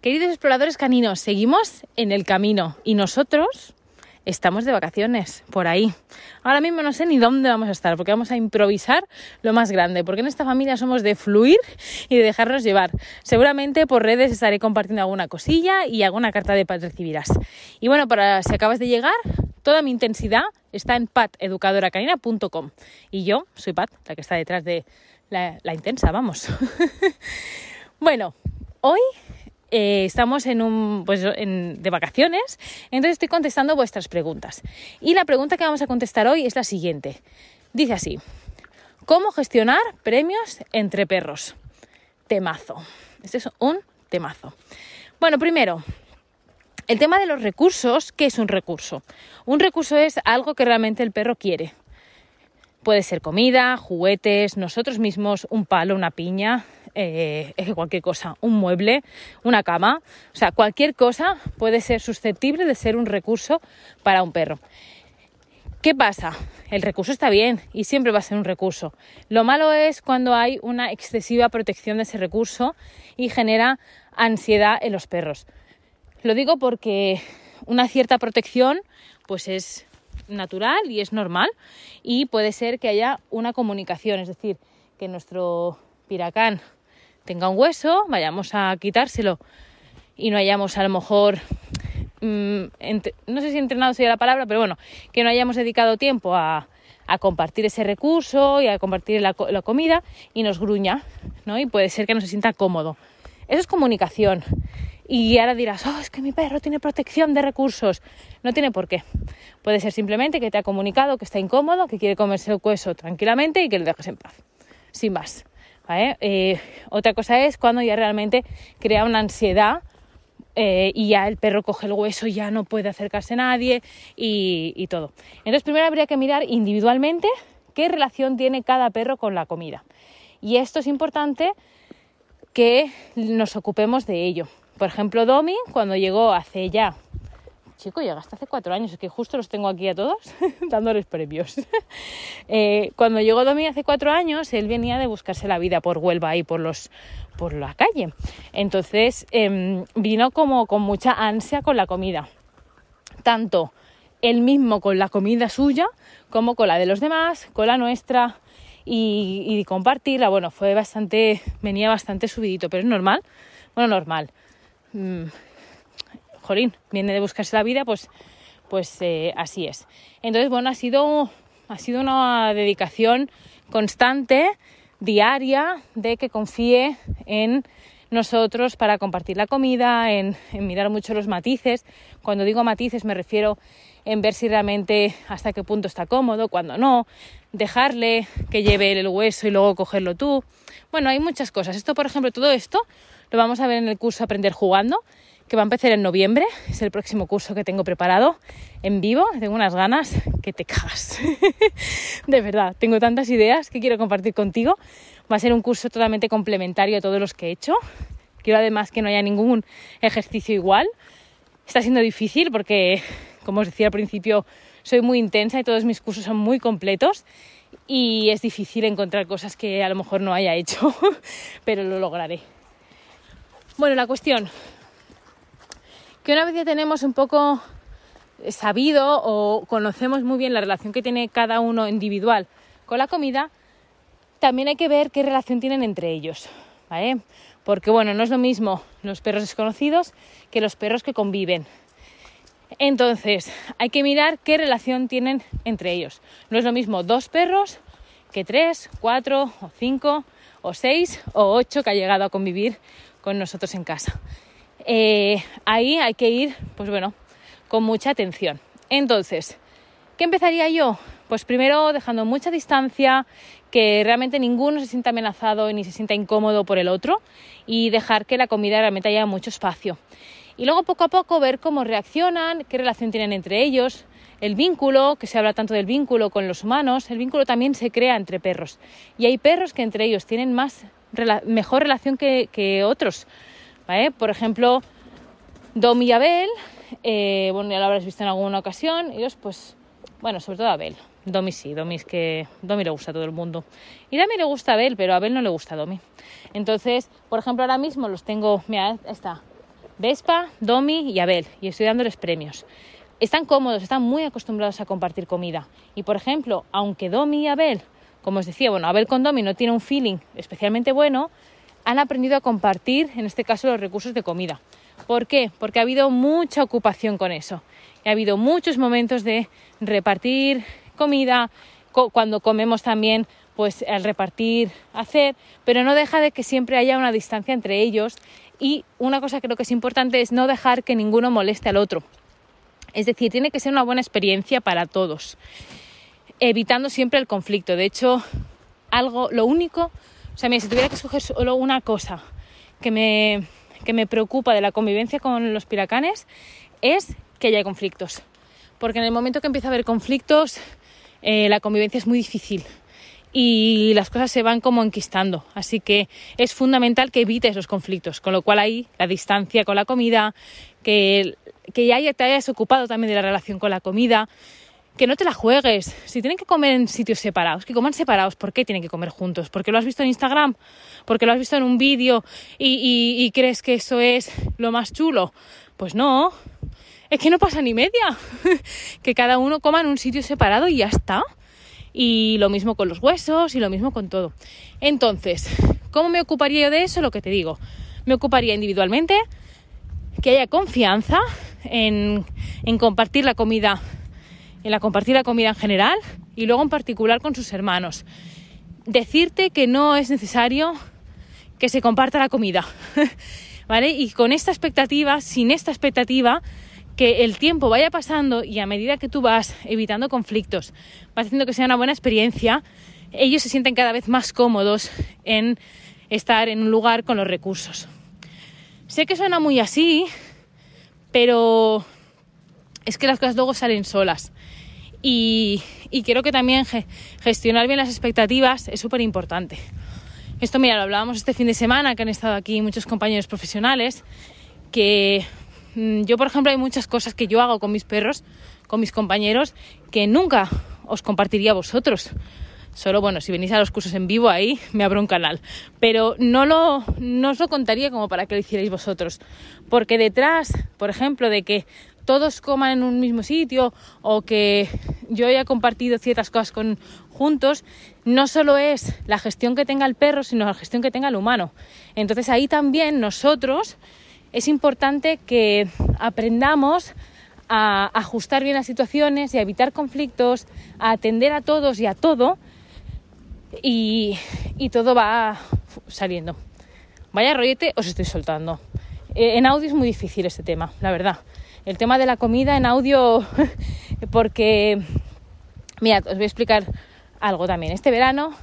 Queridos exploradores caninos, seguimos en el camino y nosotros estamos de vacaciones por ahí. Ahora mismo no sé ni dónde vamos a estar porque vamos a improvisar lo más grande, porque en esta familia somos de fluir y de dejarnos llevar. Seguramente por redes estaré compartiendo alguna cosilla y alguna carta de paz recibirás. Y bueno, para si acabas de llegar, toda mi intensidad está en pateducadoracanina.com y yo soy Pat, la que está detrás de la, la intensa, vamos. bueno, hoy eh, estamos en un, pues, en, de vacaciones, entonces estoy contestando vuestras preguntas. Y la pregunta que vamos a contestar hoy es la siguiente. Dice así, ¿cómo gestionar premios entre perros? Temazo. Este es un temazo. Bueno, primero, el tema de los recursos, ¿qué es un recurso? Un recurso es algo que realmente el perro quiere. Puede ser comida, juguetes, nosotros mismos, un palo, una piña, eh, cualquier cosa, un mueble, una cama, o sea, cualquier cosa puede ser susceptible de ser un recurso para un perro. ¿Qué pasa? El recurso está bien y siempre va a ser un recurso. Lo malo es cuando hay una excesiva protección de ese recurso y genera ansiedad en los perros. Lo digo porque una cierta protección pues es natural y es normal y puede ser que haya una comunicación, es decir, que nuestro piracán tenga un hueso, vayamos a quitárselo y no hayamos a lo mejor, mm, no sé si entrenado sería la palabra, pero bueno, que no hayamos dedicado tiempo a, compartir ese recurso y a compartir la, comida y nos gruña, ¿no? Y puede ser que no se sienta cómodo. Eso es comunicación. Y ahora dirás, oh, es que mi perro tiene protección de recursos. No tiene por qué. Puede ser simplemente que te ha comunicado que está incómodo, que quiere comerse el hueso tranquilamente y que le dejes en paz. Sin más. Eh, otra cosa es cuando ya realmente crea una ansiedad eh, y ya el perro coge el hueso, ya no puede acercarse a nadie y, y todo. Entonces primero habría que mirar individualmente qué relación tiene cada perro con la comida. Y esto es importante que nos ocupemos de ello. Por ejemplo, Domi, cuando llegó hace ya chico, llegaste hace cuatro años, es que justo los tengo aquí a todos dándoles premios. Eh, cuando llegó Domi hace cuatro años, él venía de buscarse la vida por Huelva y por, los, por la calle. Entonces em, vino como con mucha ansia con la comida. Tanto él mismo con la comida suya como con la de los demás, con la nuestra y, y compartirla. Bueno, fue bastante, venía bastante subidito, pero es normal. Bueno, normal. Mm, viene de buscarse la vida, pues, pues eh, así es. Entonces, bueno, ha sido, ha sido una dedicación constante, diaria, de que confíe en nosotros para compartir la comida, en, mirar mucho los matices. Cuando digo matices me refiero en ver si realmente hasta qué punto está cómodo, cuando no, dejarle que lleve el hueso y luego cogerlo tú. Bueno, hay muchas cosas. Esto, por ejemplo, todo esto lo vamos a ver en el curso Aprender jugando, que va a empezar en noviembre. Es el próximo curso que tengo preparado en vivo. Tengo unas ganas que te cagas. de verdad, tengo tantas ideas que quiero compartir contigo. Va a ser un curso totalmente complementario a todos los que he hecho. Quiero además que no haya ningún ejercicio igual. Está siendo difícil porque, como os decía al principio, soy muy intensa y todos mis cursos son muy completos y es difícil encontrar cosas que a lo mejor no haya hecho, pero lo lograré. Bueno, la cuestión, que una vez ya tenemos un poco sabido o conocemos muy bien la relación que tiene cada uno individual con la comida, también hay que ver qué relación tienen entre ellos, ¿vale? Porque bueno, no es lo mismo los perros desconocidos que los perros que conviven. Entonces, hay que mirar qué relación tienen entre ellos. No es lo mismo dos perros que tres, cuatro o cinco o seis o ocho que ha llegado a convivir con nosotros en casa. Eh, ahí hay que ir, pues bueno, con mucha atención. Entonces, ¿qué empezaría yo? Pues primero dejando mucha distancia, que realmente ninguno se sienta amenazado ni se sienta incómodo por el otro y dejar que la comida realmente haya mucho espacio. Y luego poco a poco ver cómo reaccionan, qué relación tienen entre ellos, el vínculo, que se habla tanto del vínculo con los humanos, el vínculo también se crea entre perros. Y hay perros que entre ellos tienen más, mejor relación que otros. Por ejemplo, Dom y Abel, eh, bueno, ya lo habrás visto en alguna ocasión, ellos pues, bueno, sobre todo Abel. Domi sí, Domi es que Domi le gusta a todo el mundo. Y Domi le gusta a Abel, pero a Abel no le gusta a Domi. Entonces, por ejemplo, ahora mismo los tengo, mira, está Vespa, Domi y Abel, y estoy dándoles premios. Están cómodos, están muy acostumbrados a compartir comida. Y por ejemplo, aunque Domi y Abel, como os decía, bueno, Abel con Domi no tiene un feeling especialmente bueno, han aprendido a compartir, en este caso, los recursos de comida. ¿Por qué? Porque ha habido mucha ocupación con eso. Y ha habido muchos momentos de repartir comida, cuando comemos también, pues al repartir, hacer, pero no deja de que siempre haya una distancia entre ellos y una cosa que creo que es importante es no dejar que ninguno moleste al otro. Es decir, tiene que ser una buena experiencia para todos, evitando siempre el conflicto. De hecho, algo, lo único, sea, mira, si tuviera que escoger solo una cosa que me, que me preocupa de la convivencia con los piracanes, es que haya conflictos. Porque en el momento que empieza a haber conflictos, eh, la convivencia es muy difícil y las cosas se van como enquistando. Así que es fundamental que evites los conflictos, con lo cual ahí la distancia con la comida, que, que ya te hayas ocupado también de la relación con la comida, que no te la juegues. Si tienen que comer en sitios separados, que coman separados. ¿Por qué tienen que comer juntos? ¿Porque lo has visto en Instagram? ¿Porque lo has visto en un vídeo y, crees que eso es lo más chulo? Pues no. Es que no pasa ni media. que cada uno coma en un sitio separado y ya está y lo mismo con los huesos y lo mismo con todo. Entonces, ¿cómo me ocuparía yo de eso? Lo que te digo, me ocuparía individualmente, que haya confianza en compartir la comida, en la compartir la comida en general y luego en particular con sus hermanos. Decirte que no es necesario que se comparta la comida, ¿vale? Y con esta expectativa, sin esta expectativa, que el tiempo vaya pasando y a medida que tú vas evitando conflictos, vas haciendo que sea una buena experiencia, ellos se sienten cada vez más cómodos en estar en un lugar con los recursos. Sé que suena muy así, pero es que las cosas luego salen solas. Y, y creo que también gestionar bien las expectativas es súper importante. Esto, mira, lo hablábamos este fin de semana, que han estado aquí muchos compañeros profesionales, que Mm, yo, por ejemplo, hay muchas cosas que yo hago con mis perros, con mis compañeros, que nunca os compartiría a vosotros. Solo, bueno, si venís a los cursos en vivo ahí, me abro un canal. Pero no, lo, no os lo contaría como para que lo hicierais vosotros. Porque detrás, por ejemplo, de que todos coman en un mismo sitio o que yo haya compartido ciertas cosas con, juntos, no solo es la gestión que tenga el perro, sino la gestión que tenga el humano. Entonces ahí también nosotros es importante que aprendamos a ajustar bien las situaciones y a evitar conflictos, a atender a todos y a todo y, todo va saliendo. Vaya rollete os estoy soltando. Eh, en audio es muy difícil este tema, la verdad. El tema de la comida en audio, porque, mirad, os voy a explicar algo también. Este verano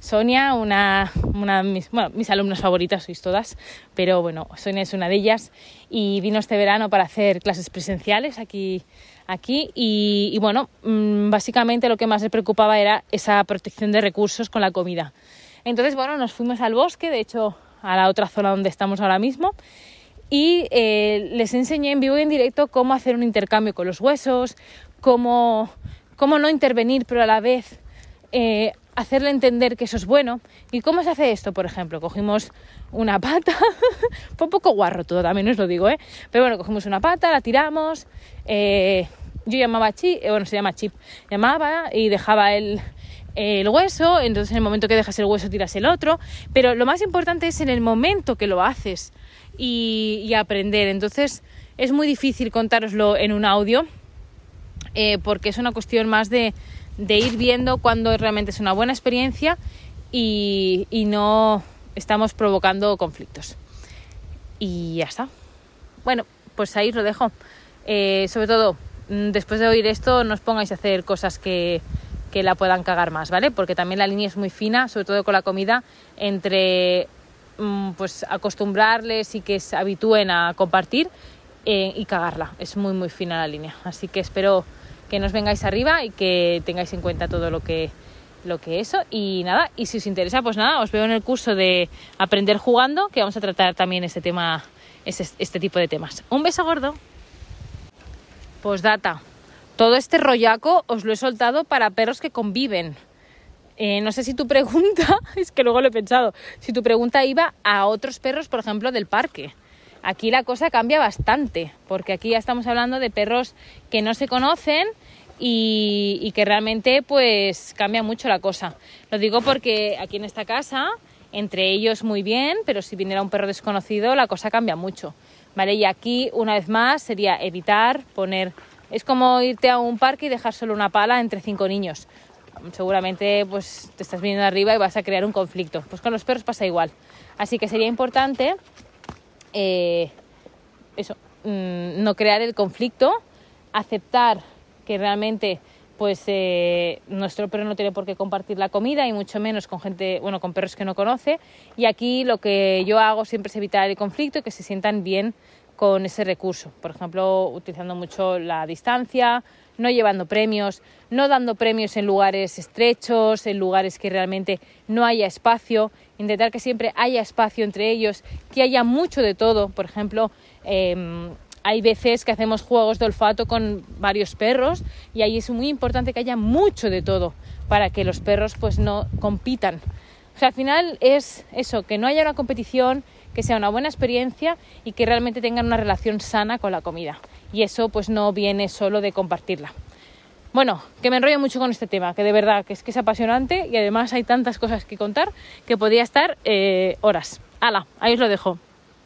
Sonia, una, una de mis, bueno, mis alumnas favoritas, sois todas, pero bueno, Sonia es una de ellas. Y vino este verano para hacer clases presenciales aquí, aquí. Y, bueno, mm, básicamente lo que más le preocupaba era esa protección de recursos con la comida. Entonces, bueno, nos fuimos al bosque, de hecho, a la otra zona donde estamos ahora mismo. Y eh, les enseñé en vivo y en directo cómo hacer un intercambio con los huesos, cómo, cómo no intervenir, pero a la vez eh, hacerle entender que eso es bueno. ¿Y cómo se hace esto? Por ejemplo, cogimos una pata, fue un poco guarro todo, también os lo digo, ¿eh? Pero bueno, cogimos una pata, la tiramos, eh, yo llamaba chip, eh, bueno, se llama chip, llamaba y dejaba el, el hueso, entonces en el momento que dejas el hueso tiras el otro, pero lo más importante es en el momento que lo haces y, aprender, entonces es muy difícil contároslo en un audio eh, porque es una cuestión más de de ir viendo cuando realmente es una buena experiencia y, no estamos provocando conflictos. Y ya está. Bueno, pues ahí lo dejo. Eh, sobre todo, mm, después de oír esto, no os pongáis a hacer cosas que, que, la puedan cagar más, ¿vale? Porque también la línea es muy fina, sobre todo con la comida, entre mm, pues acostumbrarles y que se habitúen a compartir eh, y cagarla. Es muy, muy fina la línea. Así que espero que nos vengáis arriba y que tengáis en cuenta todo lo que lo que eso. Y nada y si os interesa pues nada os veo en el curso de aprender jugando que vamos a tratar también este tema este, este tipo de temas. Un beso gordo. Pues data todo este rollaco os lo he soltado para perros que conviven. Eh, no sé si tu pregunta es que luego lo he pensado si tu pregunta iba a otros perros por ejemplo del parque Aquí la cosa cambia bastante, porque aquí ya estamos hablando de perros que no se conocen y, que realmente pues cambia mucho la cosa. Lo digo porque aquí en esta casa, entre ellos muy bien, pero si viniera un perro desconocido la cosa cambia mucho. ¿Vale? Y aquí, una vez más, sería evitar poner... Es como irte a un parque y dejar solo una pala entre cinco niños. Seguramente pues te estás viniendo arriba y vas a crear un conflicto. Pues con los perros pasa igual. Así que sería importante eh, eso, mm, no crear el conflicto, aceptar que realmente pues eh, nuestro perro no tiene por qué compartir la comida y mucho menos con gente, bueno, con perros que no conoce. Y aquí lo que yo hago siempre es evitar el conflicto y que se sientan bien con ese recurso. Por ejemplo, utilizando mucho la distancia, no llevando premios, no dando premios en lugares estrechos, en lugares que realmente no haya espacio, intentar que siempre haya espacio entre ellos, que haya mucho de todo. Por ejemplo, em, hay veces que hacemos juegos de olfato con varios perros y ahí es muy importante que haya mucho de todo para que los perros pues no compitan. O sea, al final es eso, que no haya una competición, que sea una buena experiencia y que realmente tengan una relación sana con la comida. Y eso pues no viene solo de compartirla. Bueno, que me enrollo mucho con este tema, que de verdad que es que es apasionante y además hay tantas cosas que contar que podría estar eh, horas. Hala, ahí os lo dejo.